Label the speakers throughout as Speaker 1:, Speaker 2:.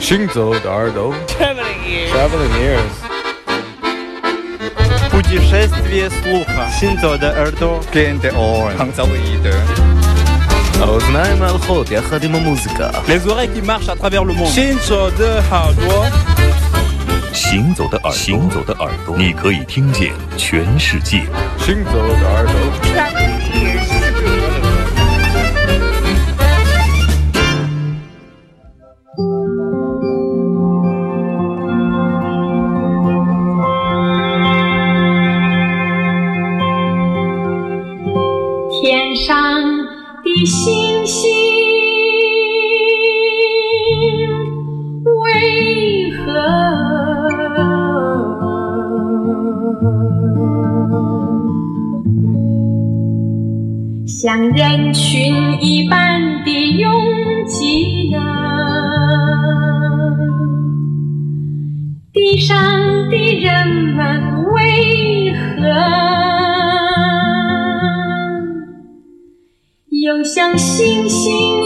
Speaker 1: 行走的耳朵
Speaker 2: Traveling ears.
Speaker 1: Traveling ears
Speaker 3: Путешествие слуха. Синзо де Эрдо.
Speaker 4: Gente on.
Speaker 3: Хангзалуиде.
Speaker 1: האוזניים הלכות יחד עם המוזיקה
Speaker 3: Les oreilles qui marchent à travers le monde. Shinzo de Haoduo.
Speaker 5: 行走的耳朵，行走的耳朵，你可以听见全世界。
Speaker 1: 行走的耳朵
Speaker 6: 像人群一般的拥挤呢？地上的人们为何又像星星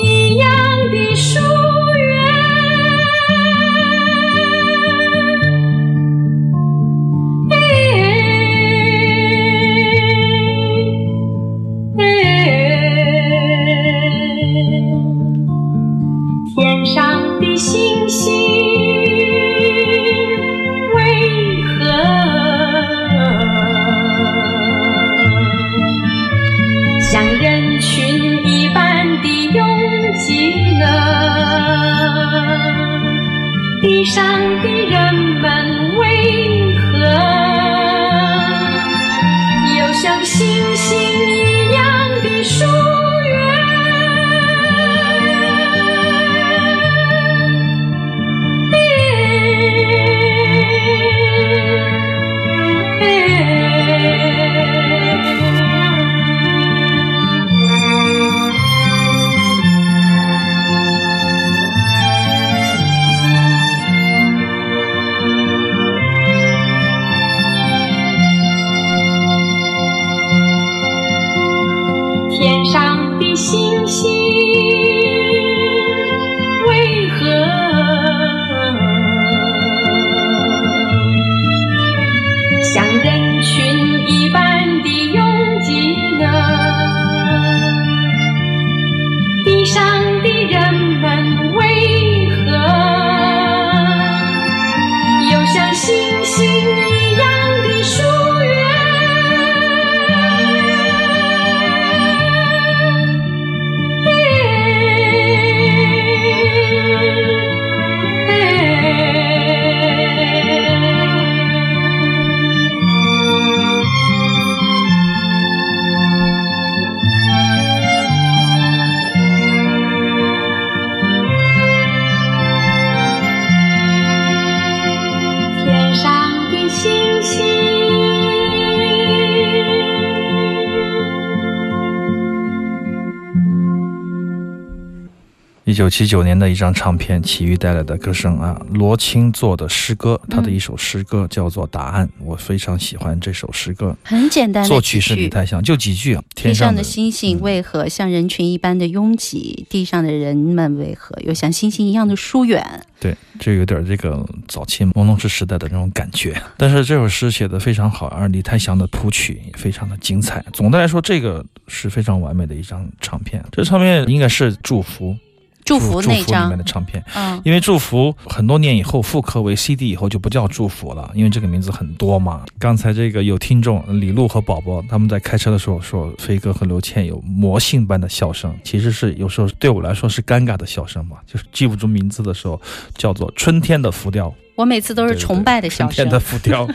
Speaker 7: 九七九年的一张唱片，齐豫带来的歌声啊，罗青做的诗歌，他的一首诗歌叫做《答案》，我非常喜欢这首诗歌。
Speaker 8: 很简单的
Speaker 7: 作曲是李泰祥，就几句啊。天上
Speaker 8: 的星星为何像人群一般的拥挤？地上的人们为何又像星星一样的疏远？
Speaker 7: 对，就有点这个早期朦胧诗时代的那种感觉。但是这首诗写的非常好，而李泰祥的谱曲也非常的精彩。总的来说，这个是非常完美的一张唱片。这唱片应该是祝福。
Speaker 8: 祝福
Speaker 7: 祝
Speaker 8: 那张
Speaker 7: 福里面的唱片，
Speaker 8: 嗯，
Speaker 7: 因为祝福很多年以后复刻为 CD 以后就不叫祝福了，因为这个名字很多嘛。刚才这个有听众李璐和宝宝他们在开车的时候说，飞哥和刘倩有魔性般的笑声，其实是有时候对我来说是尴尬的笑声嘛，就是记不住名字的时候叫做春天的浮雕。
Speaker 8: 我每次都是崇拜的笑声
Speaker 7: 春天。的浮雕，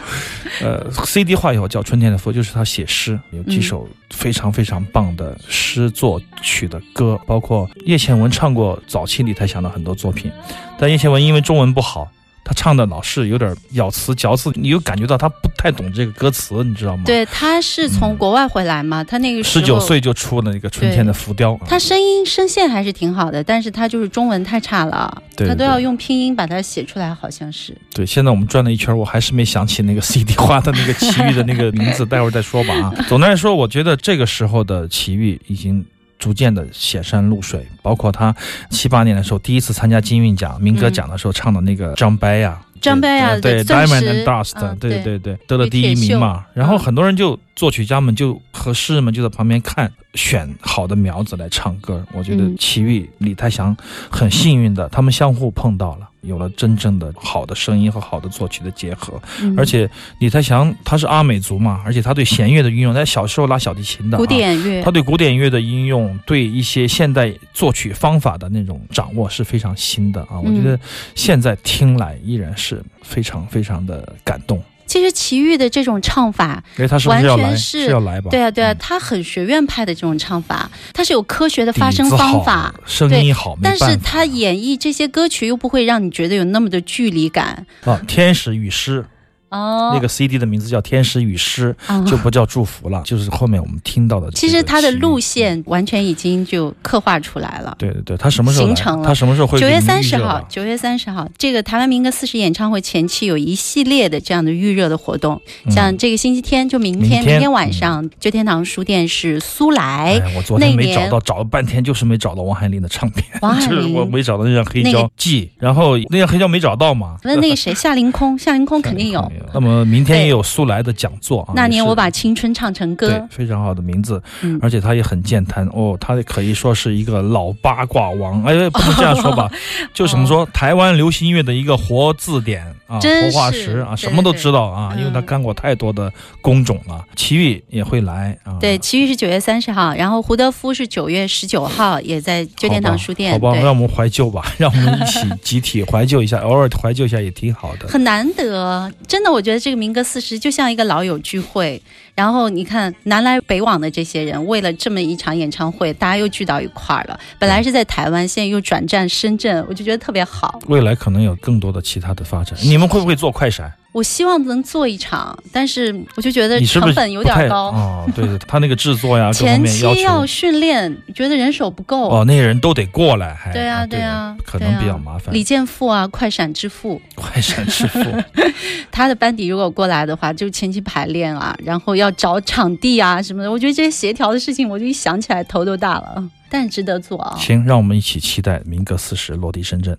Speaker 7: 呃，CD 化以后叫春天的浮，就是他写诗，有几首非常非常棒的诗作曲的歌，包括叶倩文唱过早期李泰祥的很多作品，但叶倩文因为中文不好。他唱的老是有点咬词嚼字，你又感觉到他不太懂这个歌词，你知道吗？，
Speaker 8: 对，他是从国外回来嘛，他那个
Speaker 7: 十九岁就出了那个春天的浮雕，
Speaker 8: 他声音声线还是挺好的，但是他就是中文太差了，
Speaker 7: 对对
Speaker 8: 他都要用拼音把它写出来，好像是。
Speaker 7: 对，现在我们转了一圈，我还是没想起那个 CD 花的那个奇遇的那个名字，待会儿再说吧啊。总的来说，我觉得这个时候的奇遇已经逐渐的显山露水，包括他七八年的时候第一次参加金韵奖民歌奖的时候唱的那个张掰呀。
Speaker 8: 张掰呀
Speaker 7: 对 Diamond and Dust，、
Speaker 8: 嗯
Speaker 7: 对
Speaker 8: 对
Speaker 7: 对对，得了第一名嘛。然后很多人就作曲家们就和诗人们就在旁边看，选好的苗子来唱歌。我觉得
Speaker 8: 嗯
Speaker 7: 齐豫、李泰祥很幸运的，他们相互碰到了，有了真正的好的声音和好的作曲的结合。
Speaker 8: 嗯
Speaker 7: 而且李泰祥他是阿美族嘛，而且他对弦乐的运用，他小时候拉小提琴的、啊，
Speaker 8: 古典乐
Speaker 7: 他对古典乐的应用，对一些现代作曲方法的那种掌握是非常新的啊。我觉
Speaker 8: 嗯
Speaker 7: 得现在听来依然是非常非常的感动。
Speaker 8: 其实齐豫的这种唱法？完全是
Speaker 7: 要来吧？
Speaker 8: 对啊对啊，
Speaker 7: 嗯
Speaker 8: 他很学院派的这种唱法，他是有科学的发声方法。
Speaker 7: 声音好，
Speaker 8: 但是他演绎这些歌曲又不会让你觉得有那么的距离感
Speaker 7: 啊，天使与诗
Speaker 8: 哦。
Speaker 7: 那个 CD 的名字叫《天使与诗》，
Speaker 8: 啊
Speaker 7: 就不叫祝福了，就是后面我们听到的
Speaker 8: 其实它的路。线完全已经就刻画出来了。
Speaker 7: 对对对，它什么时候
Speaker 8: 形成了
Speaker 7: 它什么时候会
Speaker 8: 九月三十号九月三十号，这个台湾民歌四十演唱会前期有一系列的这样的预热的活动，
Speaker 7: 嗯
Speaker 8: 像这个星期天就明天
Speaker 7: 明
Speaker 8: 天，
Speaker 7: 天
Speaker 8: 晚上旧天堂书店是苏来，
Speaker 7: 哎，我昨天
Speaker 8: 那
Speaker 7: 没找到，找了半天就是没找到王海林的唱片，
Speaker 8: 王海
Speaker 7: 就是我
Speaker 8: 玲
Speaker 7: 没找到那张黑
Speaker 8: 那个
Speaker 7: 胶记，然后那张黑胶没找到嘛。
Speaker 8: 问那个谁 夏凌空，夏凌空肯定有。
Speaker 7: 那么明天也有苏来的讲座啊。
Speaker 8: 那年我把青春唱成
Speaker 7: 对
Speaker 8: 歌，
Speaker 7: 非常好的名字，
Speaker 8: 嗯
Speaker 7: 而且他也很健谈哦，他可以说是一个老八卦王，哎，不能这样说吧，就怎么说，台湾流行音乐的一个活字典啊，活化石啊，什么都知道啊，
Speaker 8: 嗯
Speaker 7: 因为他干过太多的工种了。齐豫也会来啊，
Speaker 8: 对，奇遇是九月三十号，然后胡德夫是九月十九号，也在旧天堂书店。
Speaker 7: 好吧，好吧让我们怀旧吧，让我们一起集体怀旧一下，偶尔怀旧一下也挺好的。
Speaker 8: 很难得，真的，我觉得这个民歌四十就像一个老友聚会。然后你看南来北往的这些人，为了这么一场演唱会，大家又聚到一块儿了。本来是在台湾，现在又转战深圳，我就觉得特别好。
Speaker 7: 未来可能有更多的其他的发展，你们会不会做快闪？
Speaker 8: 我希望能做一场，但是我就觉得成本有点高，
Speaker 7: 哦，对对，他那个制作呀，
Speaker 8: 前期要。训练，觉得人手不够。
Speaker 7: 哦，那些人都得过来，还
Speaker 8: 对啊，
Speaker 7: 对
Speaker 8: 啊，
Speaker 7: 可能比较麻烦。
Speaker 8: 李健富啊，快闪之父，
Speaker 7: 快闪之父，
Speaker 8: 他的班底如果过来的话，就前期排练啊，然后要找场地啊什么的，我觉得这些协调的事情，我就一想起来头都大了，但值得做啊。
Speaker 7: 行，让我们一起期待民歌四十落地深圳。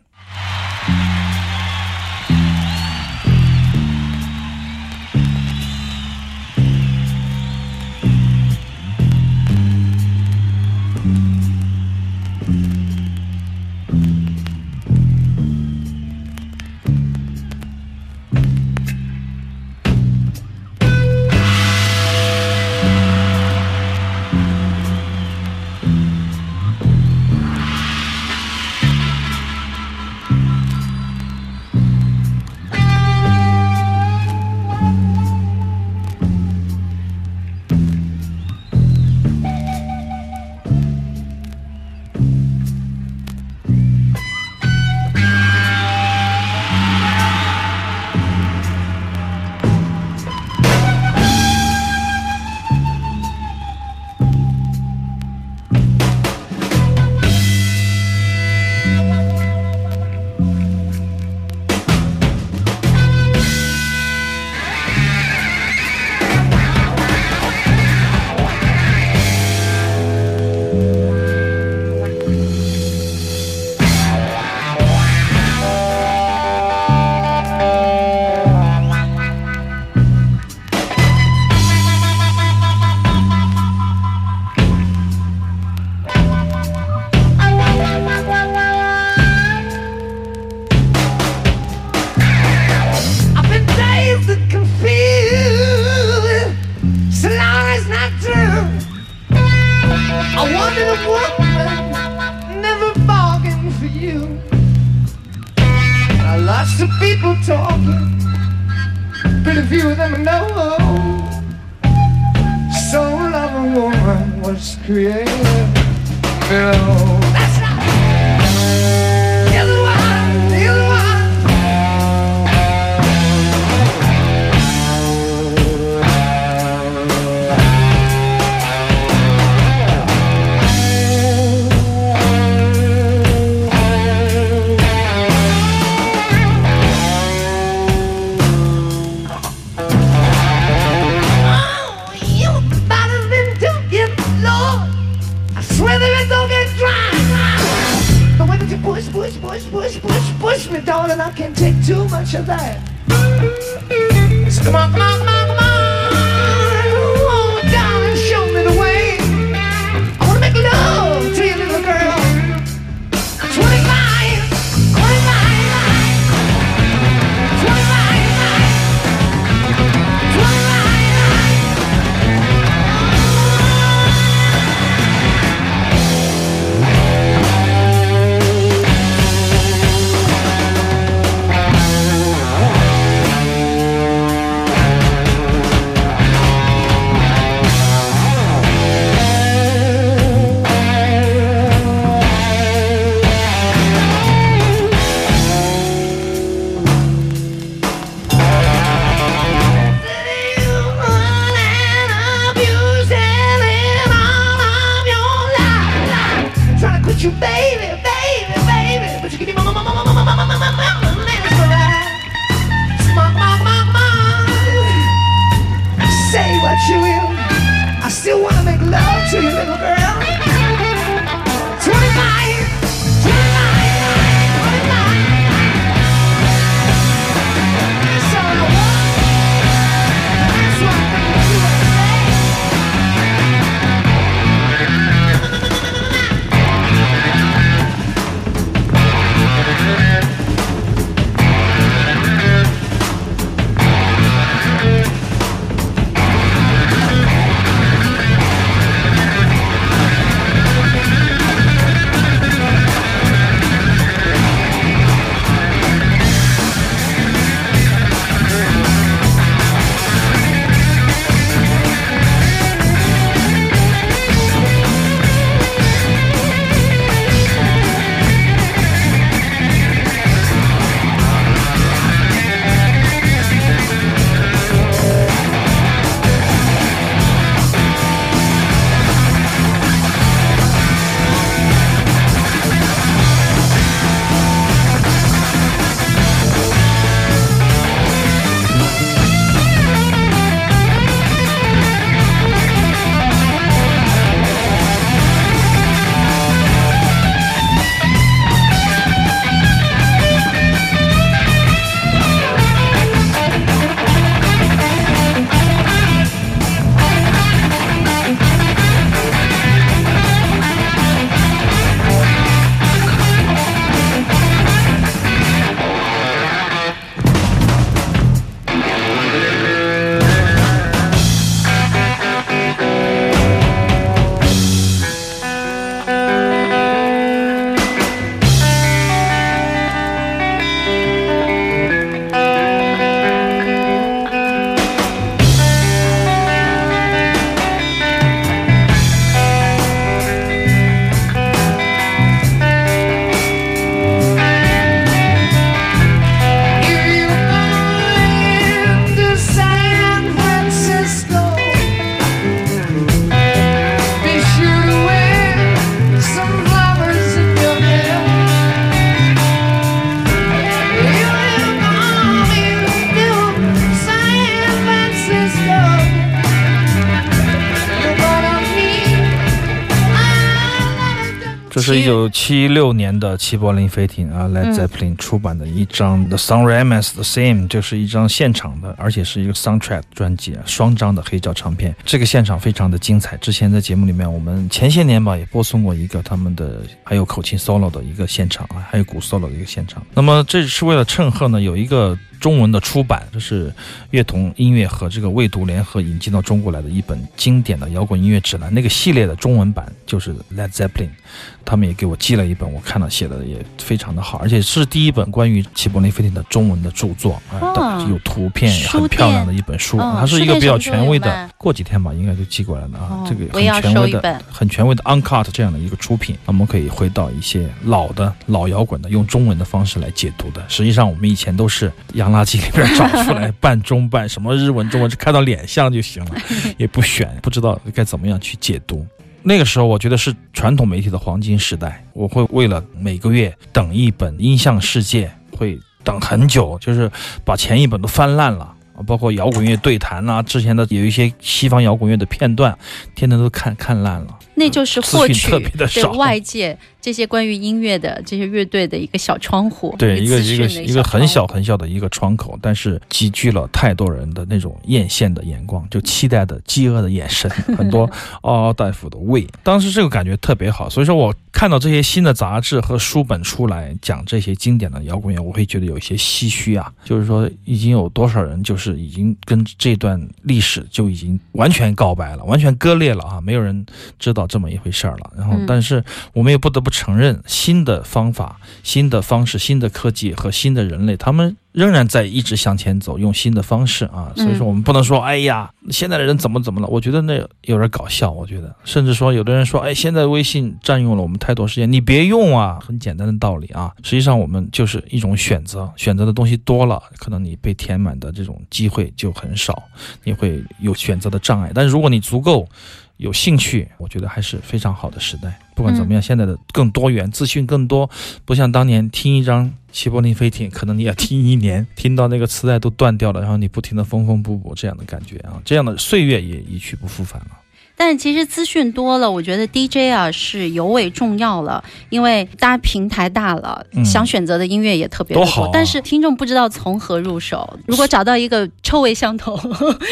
Speaker 7: 是一九七六年的齐柏林飞艇啊，Led Zeppelin 出版的一张《The Song Remains the Same》，这是一张现场的，而且是一个 soundtrack 专辑啊，双张的黑胶唱片。这个现场非常的精彩。之前在节目里面，我们前些年吧也播送过一个他们的还有口琴 solo 的一个现场啊，还有鼓 solo 的一个现场。那么这是为了趁贺呢，有一个。中文的出版，这是乐童音乐和这个未读联合引进到中国来的一本经典的摇滚音乐指南。那个系列的中文版就是 Led Zeppelin，他们也给我寄了一本，我看了写的也非常的好，而且是第一本关于齐柏林飞艇的中文的著作啊，
Speaker 8: 哦
Speaker 7: 有图片，很漂亮的一本书，
Speaker 8: 哦
Speaker 7: 它是一个比较权威的过几天吧，应该就寄过来了啊
Speaker 8: 哦，
Speaker 7: 这个
Speaker 8: 也
Speaker 7: 很权威的很权威的 Uncut 这样的一个出品，我们可以回到一些老的老摇滚的，用中文的方式来解读的。实际上，我们以前都是洋垃圾里边找出来半中半，什么日文、中文，只看到脸像就行了，也不选，不知道该怎么样去解读。那个时候，我觉得是传统媒体的黄金时代。我会为了每个月等一本《音像世界》，会等很久，就是把前一本都翻烂了。包括摇滚乐对谈呐、之前的有一些西方摇滚乐的片段，天天都看看烂了。
Speaker 8: 那就是获取
Speaker 7: 特别的
Speaker 8: 对。外界这些关于音乐的这些乐队的一个小窗户，
Speaker 7: 对，一个一个一个很小很小的一个窗口，但是集聚了太多人的那种艳羡的眼光，就期待的、饥饿的眼神，很多 嗷嗷待哺的胃。当时这个感觉特别好，所以说我看到这些新的杂志和书本出来讲这些经典的摇滚乐，我会觉得有一些唏嘘啊。就是说，已经有多少人就是已经跟这段历史就已经完全告白了，完全割裂了啊，没有人知道这么一回事儿了。然后
Speaker 8: 嗯，
Speaker 7: 但是我们也不得不承认，新的方法、新的方式、新的科技和新的人类，他们仍然在一直向前走，用新的方式啊。所以说，我们不能说，哎呀，现在的人怎么怎么了？我觉得那有点搞笑。我觉得，甚至说，有的人说，哎，现在微信占用了我们太多时间，你别用啊。很简单的道理啊。实际上，我们就是一种选择，选择的东西多了，可能你被填满的这种机会就很少，你会有选择的障碍。但是如果你足够。有兴趣，我觉得还是非常好的时代。不管怎么样，现在的更多元，资讯更多，不像当年听一张齐柏林飞艇，可能你要听一年，听到那个磁带都断掉了，然后你不停的缝缝补补，这样的感觉啊，这样的岁月也一去不复返了。
Speaker 8: 但是其实资讯多了，我觉得 DJ 啊是尤为重要了，因为大家平台大了，
Speaker 7: 嗯
Speaker 8: 想选择的音乐也特别多。
Speaker 7: 多好啊
Speaker 8: 但是听众不知道从何入手，如果找到一个臭味相投，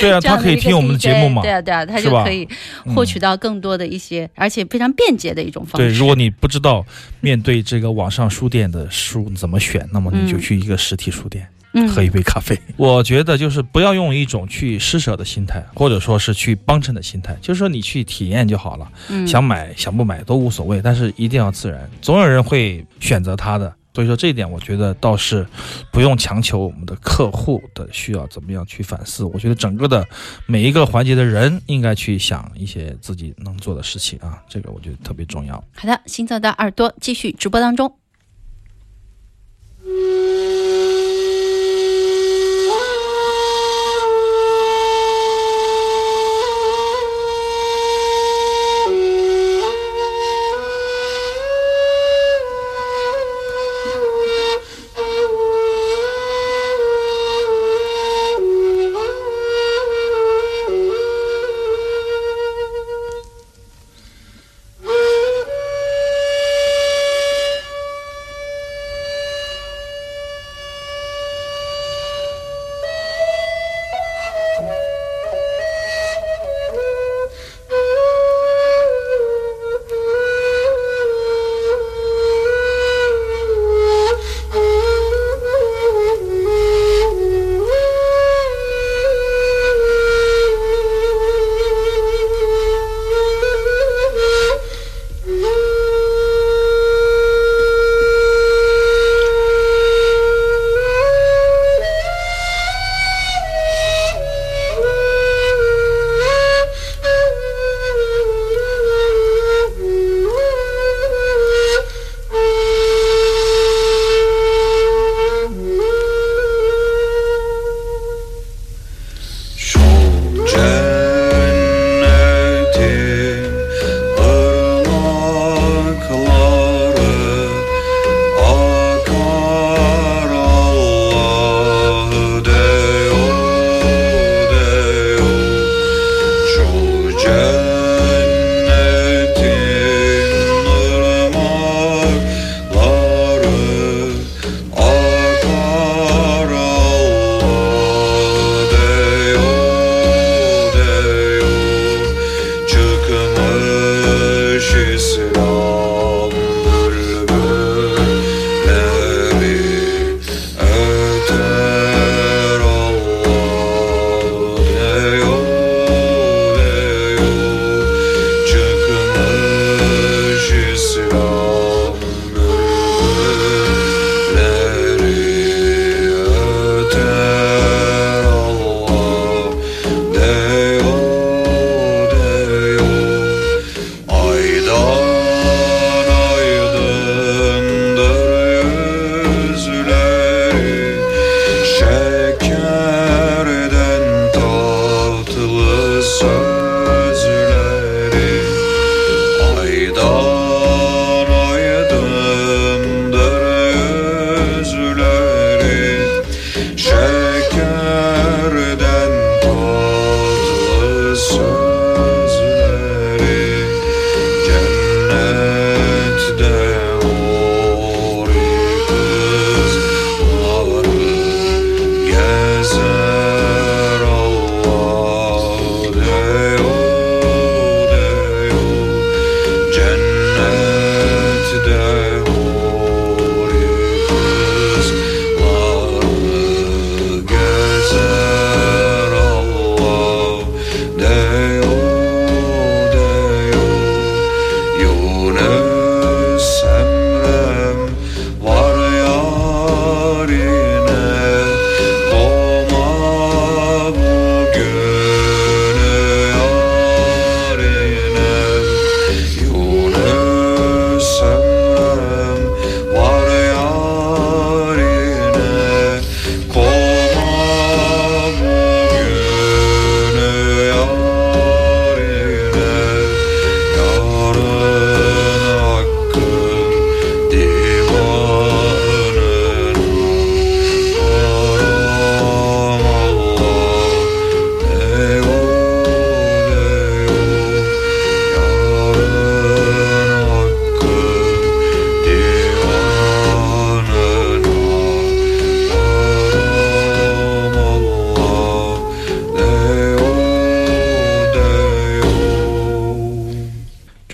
Speaker 7: 对啊，他可以听我们的节目嘛
Speaker 8: 对？啊，对啊，他就可以获取到更多的一些，而且非常便捷的一种方式。
Speaker 7: 对，如果你不知道面对这个网上书店的书怎么选，那么你就
Speaker 8: 嗯
Speaker 7: 去一个实体书店。
Speaker 8: 嗯
Speaker 7: 喝一杯咖啡。我觉得就是不要用一种去施舍的心态，或者说是去帮衬的心态，就是说你去体验就好了，
Speaker 8: 嗯
Speaker 7: 想买想不买都无所谓，但是一定要自然，总有人会选择它的。所以说这一点，我觉得倒是不用强求我们的客户的需要怎么样去反思。我觉得整个的每一个环节的人应该去想一些自己能做的事情啊，这个我觉得特别重要。
Speaker 8: 好的，行走的耳朵继续直播当中。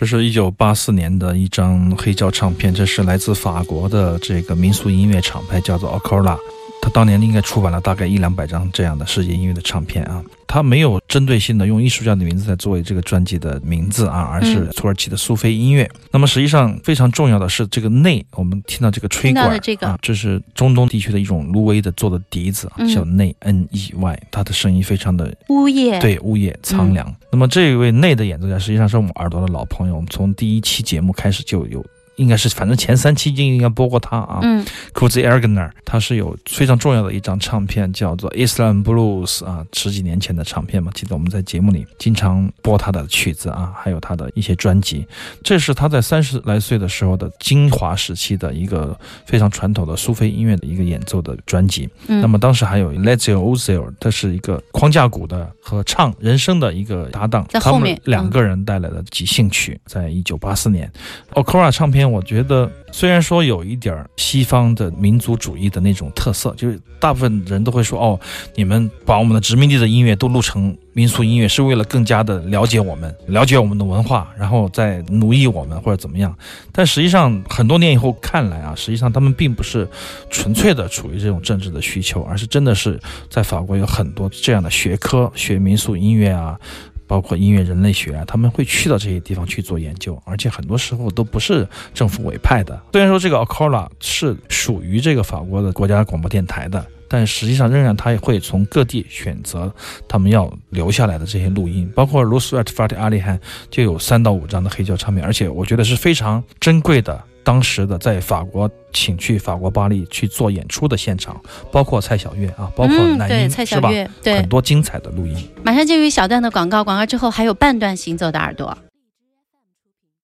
Speaker 7: 这是一九八四年的一张黑胶唱片，这是来自法国的这个民俗音乐厂牌，叫做 Acola。他当年应该出版了大概一两百张这样的世界音乐的唱片啊。他没有针对性的用艺术家的名字来作为这个专辑的名字啊，而是土耳其的苏菲音乐。那么实际上非常重要的是这个内，我们听到这个吹管
Speaker 8: 这个
Speaker 7: 啊，这是中东地区的一种芦苇的做的笛子啊，叫内 N E Y，它的声音非常的
Speaker 8: 呜咽，
Speaker 7: 对呜咽苍凉。那么这一位内的演奏家实际上是我们耳朵的老朋友，我们从第一期节目开始就有。应该是，反正前三期就应该播过他啊。
Speaker 8: 嗯
Speaker 7: k u z i Ergner，他是有非常重要的一张唱片，叫做《Islam Blues》啊，十几年前的唱片嘛。记得我们在节目里经常播他的曲子啊，还有他的一些专辑。这是他在三十来岁的时候的精华时期的一个非常传统的苏菲音乐的一个演奏的专辑。
Speaker 8: 嗯、
Speaker 7: 那么当时还有 Lezio Ozil，他是一个框架鼓的和唱人声的一个搭档，
Speaker 8: 在后面
Speaker 7: 两个人带来的即兴曲，在一九八四年 o c o r a 唱片。我觉得虽然说有一点西方的民族主义的那种特色，就是大部分人都会说哦，你们把我们的殖民地的音乐都录成民俗音乐，是为了更加的了解我们，了解我们的文化，然后再奴役我们或者怎么样。但实际上很多年以后看来啊，实际上他们并不是纯粹的处于这种政治的需求，而是真的是在法国有很多这样的学科，学民俗音乐啊。包括音乐人类学啊，他们会去到这些地方去做研究，而且很多时候都不是政府委派的。虽然说这个 Acola 是属于这个法国的国家广播电台的，但实际上仍然他也会从各地选择他们要留下来的这些录音。包括 Lusrat Fatih Ali Han 就有三到五张的黑胶唱片，而且我觉得是非常珍贵的。当时的在法国请去法国巴黎去做演出的现场，包括蔡小月啊，包括男音，
Speaker 8: 是吧？对，
Speaker 7: 很多精彩的录音。
Speaker 8: 马上进入一小段的广告，广告之后还有半段行走的耳朵。